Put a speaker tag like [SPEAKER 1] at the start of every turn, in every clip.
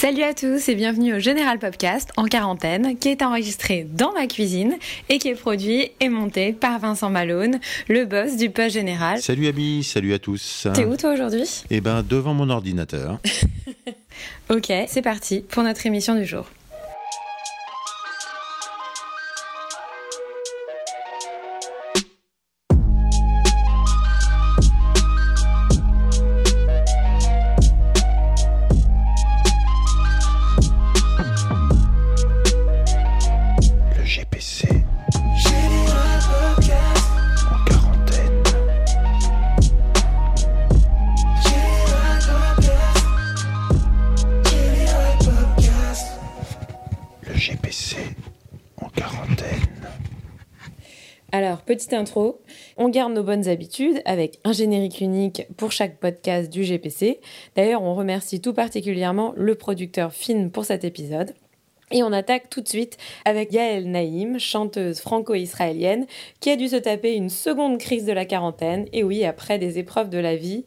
[SPEAKER 1] Salut à tous et bienvenue au Général Podcast en quarantaine qui est enregistré dans ma cuisine et qui est produit et monté par Vincent Malone, le boss du poste général.
[SPEAKER 2] Salut Abby, salut à tous.
[SPEAKER 1] T'es où toi aujourd'hui?
[SPEAKER 2] Eh ben devant mon ordinateur.
[SPEAKER 1] ok, c'est parti pour notre émission du jour. Intro, on garde nos bonnes habitudes avec un générique unique pour chaque podcast du GPC. D'ailleurs, on remercie tout particulièrement le producteur Finn pour cet épisode. Et on attaque tout de suite avec Yael Naïm, chanteuse franco-israélienne, qui a dû se taper une seconde crise de la quarantaine, et oui, après des épreuves de la vie,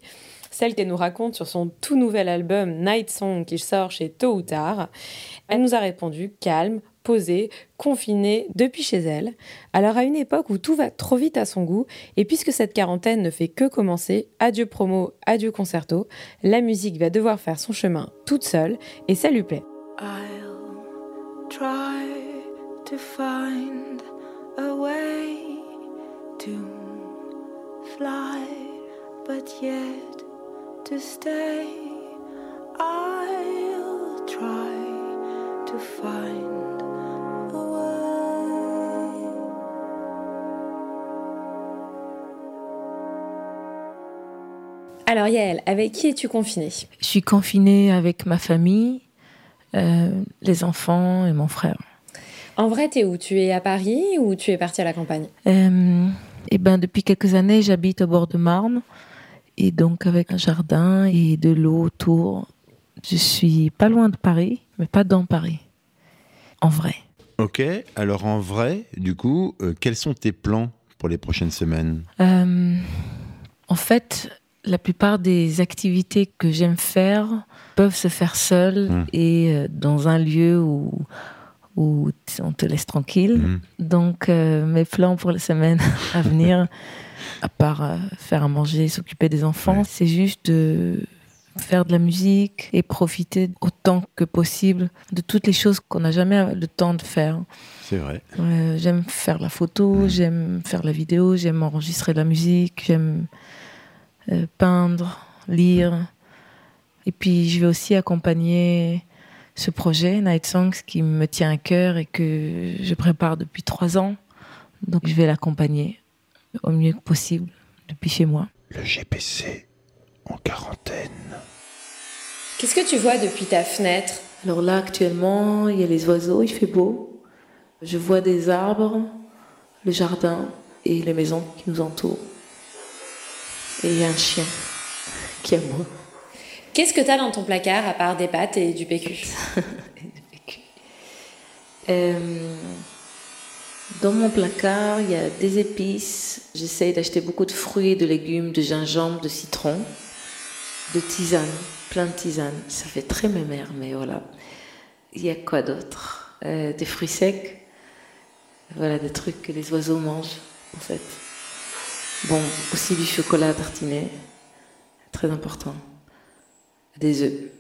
[SPEAKER 1] celle qu'elle nous raconte sur son tout nouvel album Night Song qui sort chez Tôt ou Tard. Elle nous a répondu calme, posée, confinée depuis chez elle. Alors à une époque où tout va trop vite à son goût, et puisque cette quarantaine ne fait que commencer, adieu promo, adieu concerto, la musique va devoir faire son chemin toute seule, et ça lui plaît.
[SPEAKER 3] I'll try to find a way to fly, but yet to stay. I'll try to find
[SPEAKER 1] Alors Yael, avec qui es-tu confinée?
[SPEAKER 4] Je suis confinée avec ma famille, euh, les enfants et mon frère.
[SPEAKER 1] En vrai, t'es où? Tu es à Paris ou tu es partie à la campagne?
[SPEAKER 4] Euh, et ben, depuis quelques années, j'habite au bord de Marne. Et donc, avec un jardin et de l'eau autour, je suis pas loin de Paris, mais pas dans Paris. En vrai.
[SPEAKER 2] Ok, alors en vrai, du coup, euh, quels sont tes plans pour les prochaines semaines?
[SPEAKER 4] Euh, en fait, la plupart des activités que j'aime faire peuvent se faire seules
[SPEAKER 2] Mm.
[SPEAKER 4] et euh, dans un lieu où, on te laisse tranquille.
[SPEAKER 2] Mhm.
[SPEAKER 4] Donc, euh, mes plans pour les semaines à venir, à part euh, faire à manger, s'occuper des enfants,
[SPEAKER 2] Ouais.
[SPEAKER 4] c'est juste de faire de la musique et profiter autant que possible de toutes les choses qu'on n'a jamais le temps de faire.
[SPEAKER 2] C'est vrai.
[SPEAKER 4] Euh, j'aime faire la photo, j'aime faire la vidéo, j'aime enregistrer de la musique, j'aime euh, peindre, lire. Et puis, je vais aussi accompagner ce projet, Night Songs, qui me tient à cœur et que je prépare depuis trois ans. Donc, je vais l'accompagner au mieux que possible depuis chez moi.
[SPEAKER 2] Le GPC. En quarantaine.
[SPEAKER 1] Qu'est-ce que tu vois depuis ta fenêtre?
[SPEAKER 4] Alors là, actuellement, il y a les oiseaux, il fait beau. Je vois des arbres, le jardin et les maisons qui nous entourent. Et il y a un chien qui moi.
[SPEAKER 1] Qu'est-ce que t'as dans ton placard à part des pâtes et du PQ
[SPEAKER 4] Euh, dans mon placard, il y a des épices. J'essaye d'acheter beaucoup de fruits, de légumes, de gingembre, de citron, de tisane, plein de tisane. Ça fait très mémère, mais voilà. Il y a quoi d'autre? Euh, Des fruits secs. Voilà, des trucs que les oiseaux mangent, en fait. Bon, aussi du chocolat tartiné. Très important. Des œufs.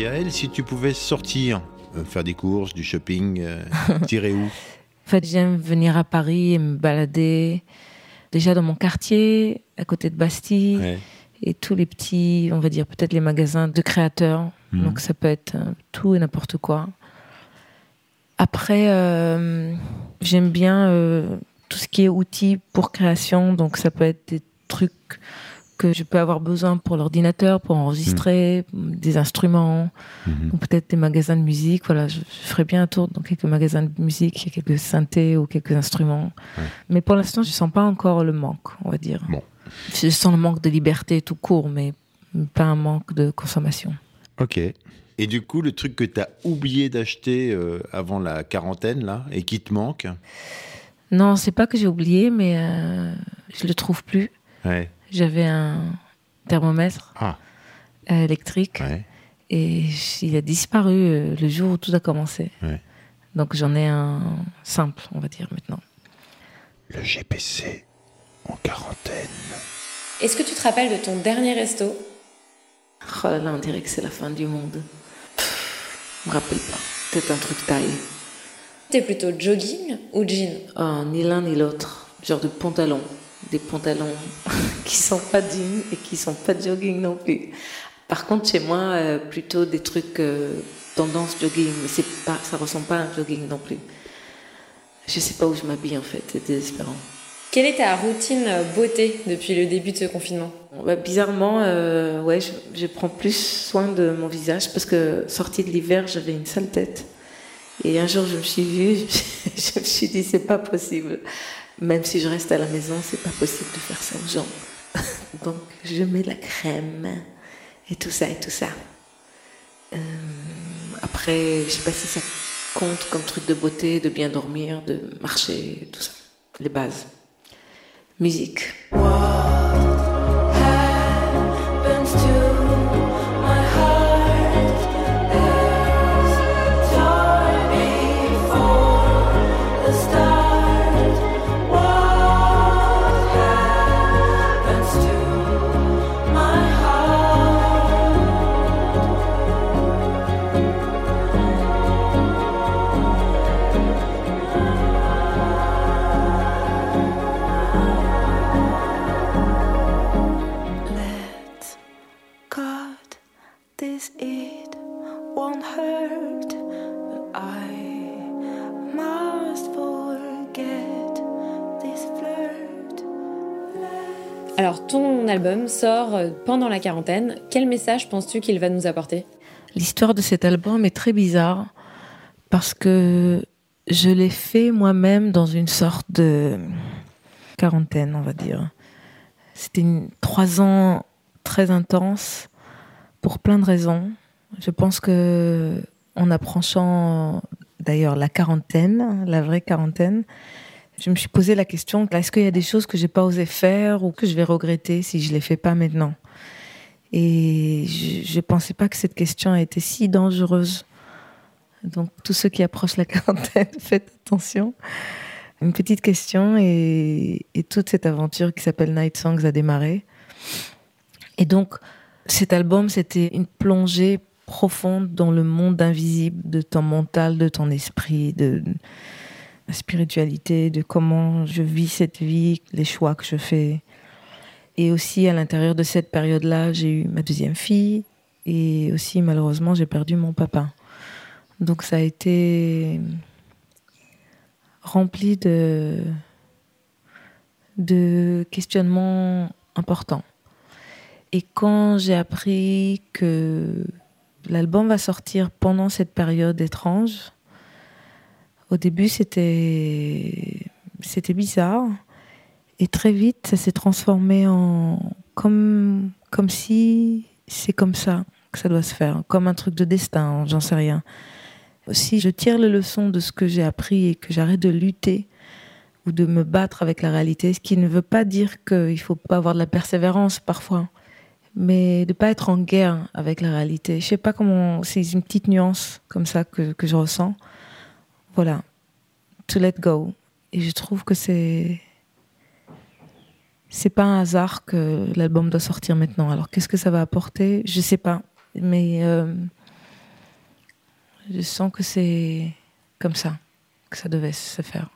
[SPEAKER 2] Yael, si tu pouvais sortir, euh, faire des courses, du shopping, euh, tirer où?
[SPEAKER 4] En fait, j'aime venir à Paris et me balader. Déjà dans mon quartier, à côté de Bastille,
[SPEAKER 2] Ouais.
[SPEAKER 4] et tous les petits, on va dire peut-être les magasins de créateurs.
[SPEAKER 2] Mhm.
[SPEAKER 4] Donc ça peut être euh, tout et n'importe quoi. Après, euh, j'aime bien tout ce qui est outils pour création. Donc ça peut être des trucs que je peux avoir besoin pour l'ordinateur, pour enregistrer, des instruments,
[SPEAKER 2] Mhm.
[SPEAKER 4] ou peut-être des magasins de musique. Voilà, je, je ferais bien un tour dans quelques magasins de musique, quelques synthés ou quelques instruments.
[SPEAKER 2] Ouais.
[SPEAKER 4] Mais pour l'instant, je sens pas encore le manque, on va dire.
[SPEAKER 2] Bon.
[SPEAKER 4] Je sens le manque de liberté tout court, mais pas un manque de consommation.
[SPEAKER 2] Ok. Et du coup, le truc que tu as oublié d'acheter euh, avant la quarantaine, là, et qui te manque?
[SPEAKER 4] Non, c'est pas que j'ai oublié, mais euh, je le trouve plus.
[SPEAKER 2] Ouais.
[SPEAKER 4] J'avais un thermomètre
[SPEAKER 2] Ah,
[SPEAKER 4] euh, électrique
[SPEAKER 2] ouais.
[SPEAKER 4] et il a disparu euh, le jour où tout a commencé.
[SPEAKER 2] Ouais.
[SPEAKER 4] Donc j'en ai un simple, on va dire maintenant.
[SPEAKER 2] Le GPC en quarantaine.
[SPEAKER 1] Est-ce que tu te rappelles de ton dernier resto?
[SPEAKER 4] Oh là là, on dirait que c'est la fin du monde. Pff, Je me rappelle pas. Peut-être un truc taille.
[SPEAKER 1] T'es plutôt jogging ou jean?
[SPEAKER 4] Oh, ni l'un ni l'autre. Genre de pantalon. Des pantalons qui sont pas jeans et qui sont pas jogging non plus. Par contre, chez moi, euh, plutôt des trucs euh, tendance jogging. Mais c'est pas, ça ressemble pas à un jogging non plus. Je sais pas où je m'habille en fait. C'est désespérant.
[SPEAKER 1] Quelle est ta routine euh, beauté depuis le début de ce confinement?
[SPEAKER 4] Bah, bizarrement, euh, ouais, je, je prends plus soin de mon visage parce que sortie de l'hiver, j'avais une sale tête. Et un jour, je me suis vue, je me suis dit, c'est pas possible. Même si je reste à la maison, c'est pas possible de faire ça aux gens. Donc, je mets la crème et tout ça et tout ça. Euh, après, je sais pas si ça compte comme truc de beauté, de bien dormir, de marcher, tout ça. Les bases. Musique.
[SPEAKER 1] Sort euh, pendant la quarantaine. Quel message penses-tu qu'il va nous apporter?
[SPEAKER 4] L'histoire de cet album est très bizarre parce que je l'ai fait moi-même dans une sorte de quarantaine, on va dire. C'était trois ans très intenses pour plein de raisons. Je pense que en approchant d'ailleurs la quarantaine, la vraie quarantaine, je me suis posé la question est-ce qu'il y a des choses que j'ai pas osé faire ou que je vais regretter si je les fais pas maintenant? Et je ne pensais pas que cette question était si dangereuse. Donc, tous ceux qui approchent la quarantaine, faites attention. Une petite question et, et toute cette aventure qui s'appelle Night Songs a démarré. Et donc, cet album, c'était une plongée profonde dans le monde invisible de ton mental, de ton esprit, de spiritualité, de comment je vis cette vie, les choix que je fais. Et aussi, à l'intérieur de cette période-là, j'ai eu ma deuxième fille et aussi, malheureusement, j'ai perdu mon papa. Donc, ça a été rempli de, de questionnements importants. Et quand j'ai appris que l'album va sortir pendant cette période étrange, au début, c'était, bizarre. Et très vite, ça s'est transformé en comme, comme si c'est comme ça que ça doit se faire, comme un truc de destin, j'en sais rien. Si je tire les leçons de ce que j'ai appris et que j'arrête de lutter ou de me battre avec la réalité, ce qui ne veut pas dire qu'il ne faut pas avoir de la persévérance parfois, mais de pas être en guerre avec la réalité. Je sais pas comment, c'est une petite nuance comme ça que, que je ressens. Voilà, to let go. Et je trouve que c'est c'est pas un hasard que l'album doit sortir maintenant. Alors qu'est-ce que ça va apporter? Je sais pas, mais euh, je sens que c'est comme ça que ça devait se faire.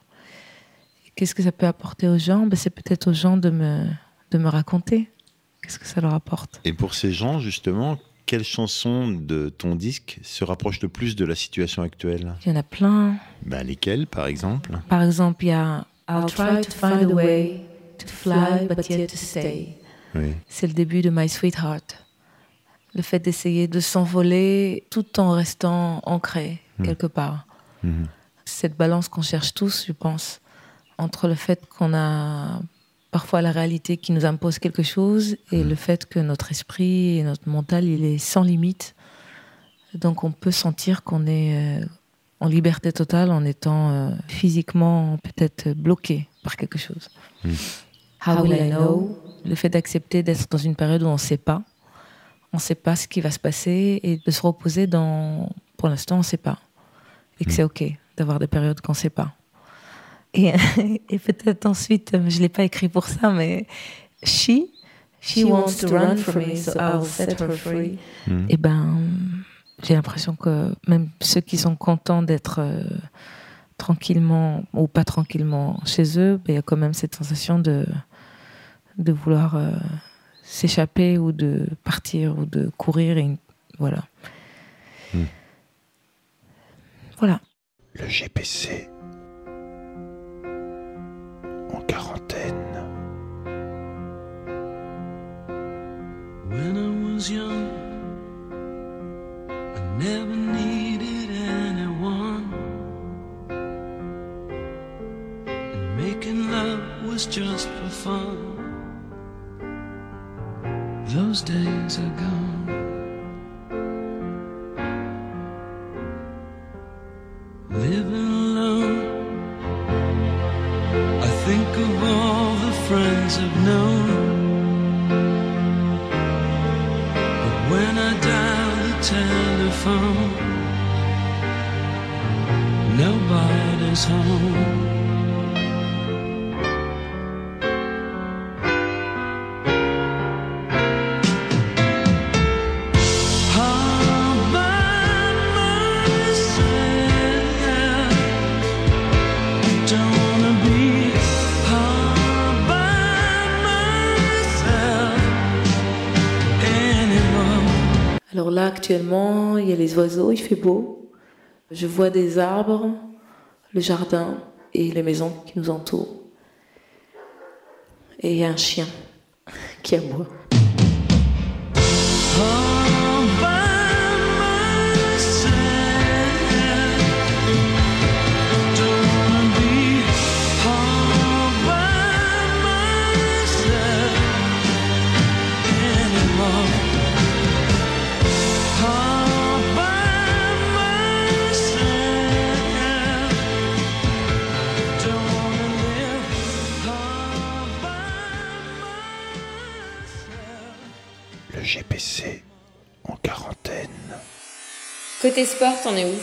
[SPEAKER 4] Qu'est-ce que ça peut apporter aux gens? Ben, C'est peut-être aux gens de me, de me raconter. Qu'est-ce que ça leur apporte?
[SPEAKER 2] Et pour ces gens, justement, quelle chanson de ton disque se rapproche le plus de la situation actuelle?
[SPEAKER 4] Il y en a plein.
[SPEAKER 2] Ben, lesquelles, par exemple?
[SPEAKER 4] Par exemple, il y a I'll try to find a way to fly but yet to stay.
[SPEAKER 2] Oui.
[SPEAKER 4] C'est le début de My Sweetheart. Le fait d'essayer de s'envoler tout en restant ancré quelque part.
[SPEAKER 2] Mhm.
[SPEAKER 4] Cette balance qu'on cherche tous, je pense, entre le fait qu'on a parfois la réalité qui nous impose quelque chose et le fait que notre esprit et notre mental, il est sans limite. Donc on peut sentir qu'on est euh, en liberté totale en étant euh, physiquement peut-être bloqué par quelque chose.
[SPEAKER 2] Mm.
[SPEAKER 4] How will I know? Le fait d'accepter d'être dans une période où on ne sait pas, on ne sait pas ce qui va se passer et de se reposer dans, pour l'instant, on ne sait pas. Et que c'est OK d'avoir des périodes qu'on ne sait pas. Et, et peut-être ensuite, euh, je ne l'ai pas écrit pour ça, mais she, she, wants to run from me, so I'll set her free.
[SPEAKER 2] Mhm.
[SPEAKER 4] Et ben, j'ai l'impression que même ceux qui sont contents d'être euh, tranquillement ou pas tranquillement chez eux, ben, il y a quand même cette sensation de, de vouloir euh, s'échapper ou de partir ou de courir. Et, voilà.
[SPEAKER 2] Hmm.
[SPEAKER 4] Voilà.
[SPEAKER 2] Le GPC.
[SPEAKER 5] Was young, I never needed anyone. And making love was just for fun. Those days are gone.
[SPEAKER 4] Alors là, actuellement, il y a les oiseaux, il fait beau. Je vois des arbres, le jardin et les maisons qui nous entourent. Et il y a un chien qui aboie.
[SPEAKER 5] All
[SPEAKER 2] En quarantaine.
[SPEAKER 1] Côté sport, t'en es où?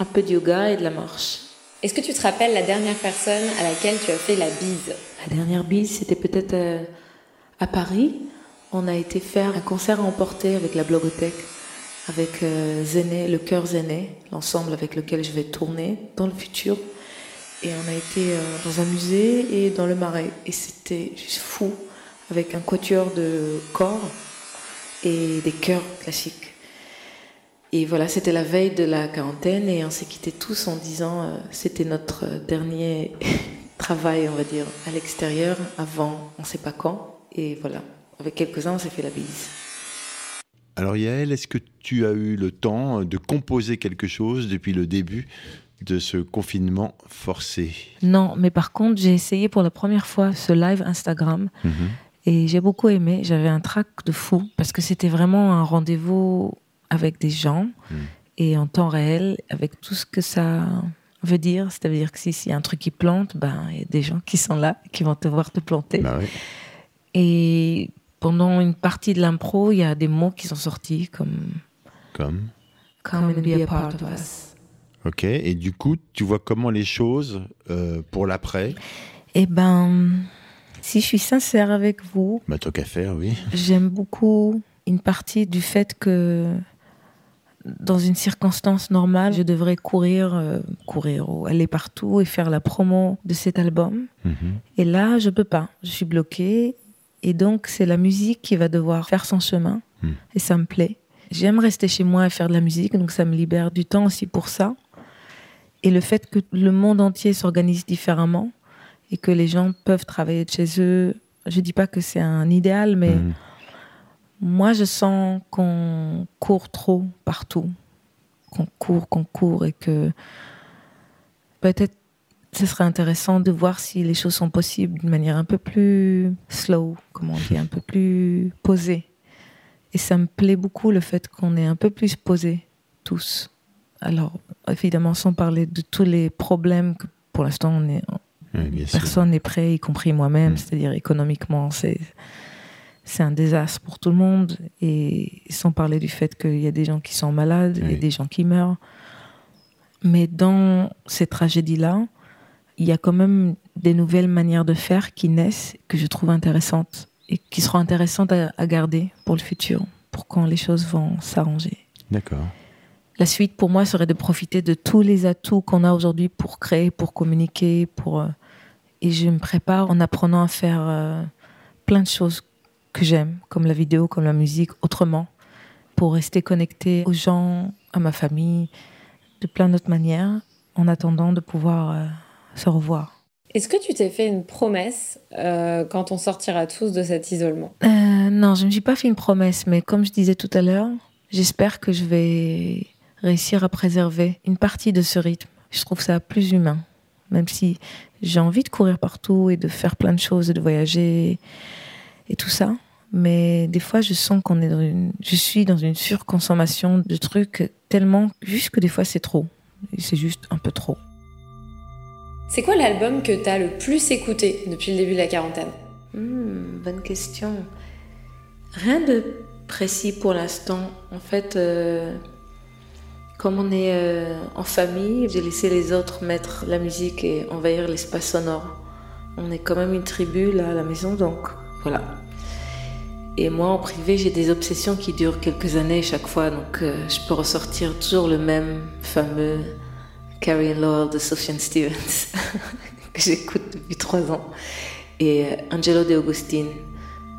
[SPEAKER 4] Un peu de yoga et de la marche.
[SPEAKER 1] Est-ce que tu te rappelles la dernière personne à laquelle tu as fait la bise?
[SPEAKER 4] La dernière bise, c'était peut-être euh, à Paris. On a été faire un concert à emporter avec la Blogothèque, avec euh, Zéné, le chœur Zéné, l'ensemble avec lequel je vais tourner dans le futur. Et on a été euh, dans un musée et dans le marais. Et c'était juste fou, avec un quatuor de corps et des chœurs classiques. Et voilà, c'était la veille de la quarantaine et on s'est quittés tous en disant euh, c'était notre euh, dernier travail, on va dire, à l'extérieur avant on sait pas quand. Et voilà, avec quelques-uns, on s'est fait la bise.
[SPEAKER 2] Alors Yael, est-ce que tu as eu le temps de composer quelque chose depuis le début de ce confinement forcé?
[SPEAKER 4] Non, mais par contre, j'ai essayé pour la première fois ce live Instagram et j'ai beaucoup aimé. J'avais un trac de fou parce que c'était vraiment un rendez-vous avec des gens
[SPEAKER 2] Mm.
[SPEAKER 4] et en temps réel avec tout ce que ça veut dire. C'est-à-dire que si- s'il y a un truc qui plante, ben, il y a des gens qui sont là, qui vont te voir te planter.
[SPEAKER 2] Bah oui.
[SPEAKER 4] Et pendant une partie de l'impro, il y a des mots qui sont sortis comme
[SPEAKER 2] Comme.
[SPEAKER 4] Come and be a part of us.
[SPEAKER 2] Ok. Et du coup, tu vois comment les choses euh, pour l'après?
[SPEAKER 4] Eh ben, Si je suis sincère avec vous,
[SPEAKER 2] Bah, tant qu'à faire, oui.
[SPEAKER 4] j'aime beaucoup une partie du fait que dans une circonstance normale, je devrais courir, euh, courir ou aller partout et faire la promo de cet album.
[SPEAKER 2] Mhm.
[SPEAKER 4] Et là, je peux pas. Je suis bloquée. Et donc, c'est la musique qui va devoir faire son chemin.
[SPEAKER 2] Hmm.
[SPEAKER 4] Et ça me plaît. J'aime rester chez moi et faire de la musique. Donc, ça me libère du temps aussi pour ça. Et le fait que le monde entier s'organise différemment et que les gens peuvent travailler de chez eux. Je dis pas que c'est un idéal, mais
[SPEAKER 2] Mhm.
[SPEAKER 4] moi, je sens qu'on court trop partout. Qu'on court, qu'on court et que peut-être ce serait intéressant de voir si les choses sont possibles d'une manière un peu plus slow, comme on dit, un peu plus posée. Et ça me plaît beaucoup le fait qu'on est un peu plus posé tous. Alors, évidemment, sans parler de tous les problèmes que pour l'instant, on est,
[SPEAKER 2] Oui,
[SPEAKER 4] personne n'est prêt, y compris moi-même.
[SPEAKER 2] Mm.
[SPEAKER 4] C'est-à-dire économiquement, c'est c'est un désastre pour tout le monde. Et sans parler du fait qu'il y a des gens qui sont malades
[SPEAKER 2] Oui.
[SPEAKER 4] et des gens qui meurent. Mais dans ces tragédies-là, il y a quand même des nouvelles manières de faire qui naissent que je trouve intéressantes et qui seront intéressantes à, à garder pour le futur, pour quand les choses vont s'arranger.
[SPEAKER 2] D'accord.
[SPEAKER 4] La suite, pour moi, serait de profiter de tous les atouts qu'on a aujourd'hui pour créer, pour communiquer, pour euh, et je me prépare en apprenant à faire euh, plein de choses que j'aime, comme la vidéo, comme la musique, autrement, pour rester connecté aux gens, à ma famille, de plein d'autres manières, en attendant de pouvoir euh, se revoir.
[SPEAKER 1] Est-ce que tu t'es fait une promesse euh, quand on sortira tous de cet isolement?
[SPEAKER 4] Euh, non, je ne me suis pas fait une promesse, mais comme je disais tout à l'heure, j'espère que je vais réussir à préserver une partie de ce rythme. Je trouve ça plus humain, même si j'ai envie de courir partout et de faire plein de choses, et de voyager et tout ça. Mais des fois, je sens qu'on est dans une, je suis dans une surconsommation de trucs tellement juste que des fois c'est trop. C'est juste un peu trop.
[SPEAKER 1] C'est quoi l'album que t'as le plus écouté depuis le début de la quarantaine?
[SPEAKER 4] Hmm, bonne question. Rien de précis pour l'instant. En fait, euh, comme on est euh, en famille, j'ai laissé les autres mettre la musique et envahir l'espace sonore. On est quand même une tribu là à la maison, donc voilà. Et moi, en privé, j'ai des obsessions qui durent quelques années chaque fois, donc euh, je peux ressortir toujours le même fameux Carrie Lowell de Sufjan Stevens que j'écoute depuis trois ans et euh, Angelo De Agostini,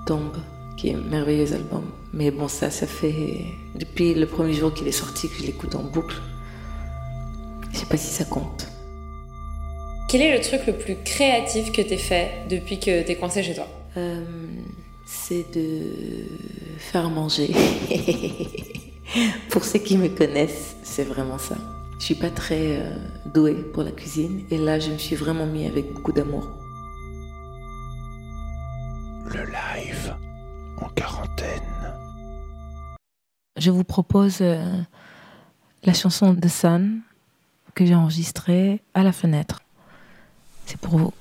[SPEAKER 4] Tombe, qui est un merveilleux album. Mais bon, ça, ça fait depuis le premier jour qu'il est sorti que je l'écoute en boucle. Je sais pas si ça compte.
[SPEAKER 1] Quel est le truc le plus créatif que t'aies fait depuis que t'es coincé chez toi
[SPEAKER 4] Euh, c'est de faire manger. pour ceux qui me connaissent, c'est vraiment ça. Je suis pas très euh, douée pour la cuisine et là, je me suis vraiment mis avec beaucoup d'amour. Je vous propose euh, la chanson de Sun que j'ai enregistrée à la fenêtre. C'est pour vous.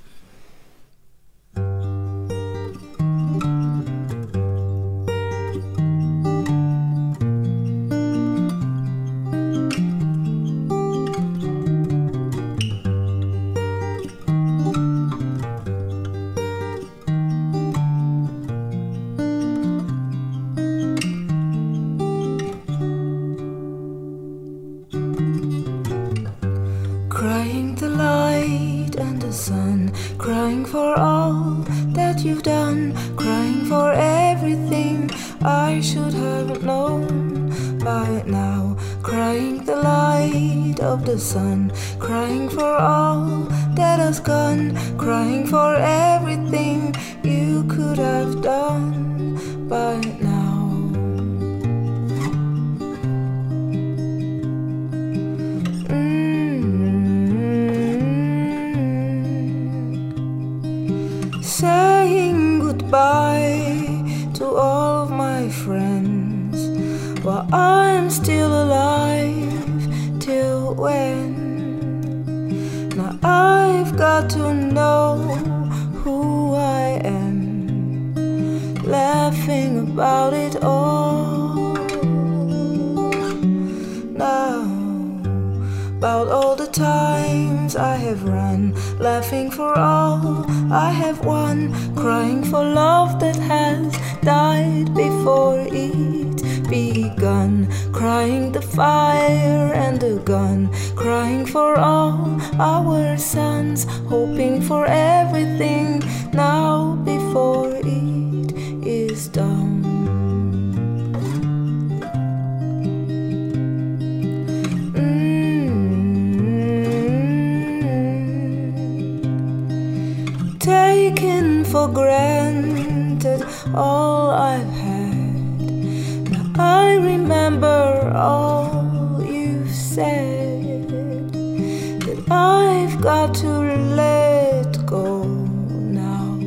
[SPEAKER 3] Sun, crying for all that you've done, crying for everything I should have known by now. Crying the light of the sun, crying for all that has gone, crying for everything you could have done by now. About it all. Now about all the times I have run, laughing for all I have won, crying for love that has died before it begun, crying the fire and the gun, crying for all our sons, hoping for everything now before For granted all I've had. Now I remember all you've said. That I've got to let go now.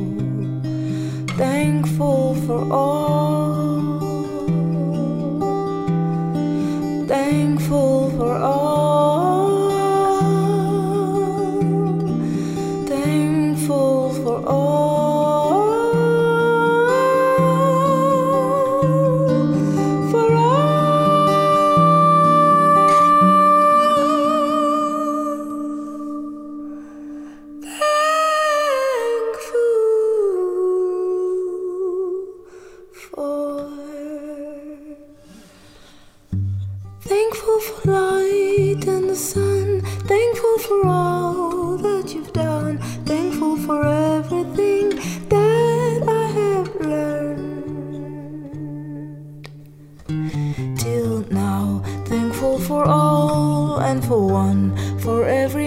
[SPEAKER 3] Thankful for all. The sun. Thankful for all that you've done. Thankful for everything that I have learned. Till now, thankful for all and for one. For every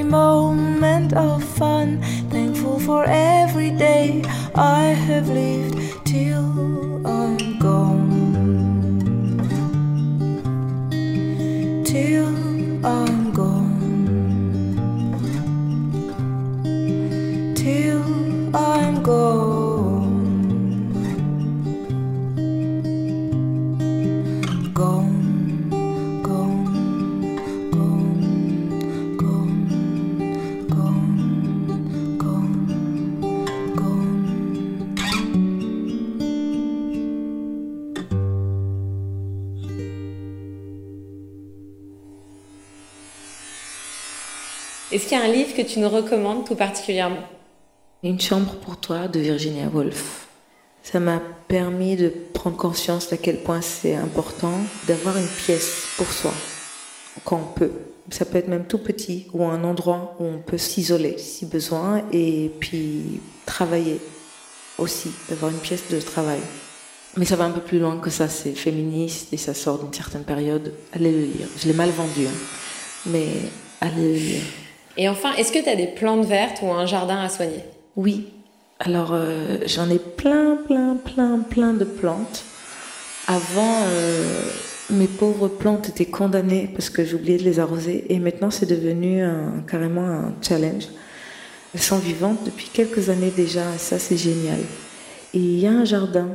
[SPEAKER 1] Est-ce qu'il y a un livre que tu nous recommandes tout particulièrement?
[SPEAKER 4] Une chambre pour toi de Virginia Woolf. Ça m'a permis de prendre conscience d'à quel point c'est important d'avoir une pièce pour soi quand on peut. Ça peut être même tout petit ou un endroit où on peut s'isoler si besoin et puis travailler aussi, d'avoir une pièce de travail. Mais ça va un peu plus loin que ça, c'est féministe et ça sort d'une certaine période. Allez le lire. Je l'ai mal vendu, hein. mais allez le lire.
[SPEAKER 1] Et enfin, est-ce que tu as des plantes vertes ou un jardin à soigner?
[SPEAKER 4] Oui. Alors, euh, j'en ai plein, plein, plein, plein de plantes. Avant, euh, mes pauvres plantes étaient condamnées parce que j'oubliais de les arroser. Et maintenant, c'est devenu carrément un challenge. Elles sont vivantes depuis quelques années déjà, et ça, c'est génial. Et il y a un jardin.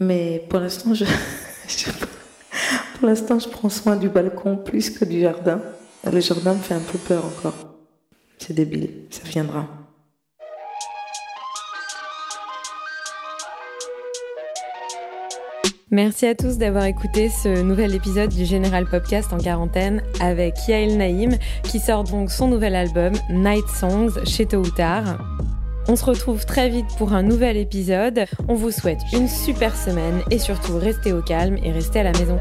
[SPEAKER 4] Mais pour l'instant, pour l'instant, je prends soin du balcon plus que du jardin. Le jardin me fait un peu peur encore. C'est débile, ça viendra.
[SPEAKER 1] Merci à tous d'avoir écouté ce nouvel épisode du Général Podcast en quarantaine avec Yael Naïm qui sort donc son nouvel album Night Songs chez Tôt ou. On se retrouve très vite pour un nouvel épisode. On vous souhaite une super semaine et surtout restez au calme et restez à la maison.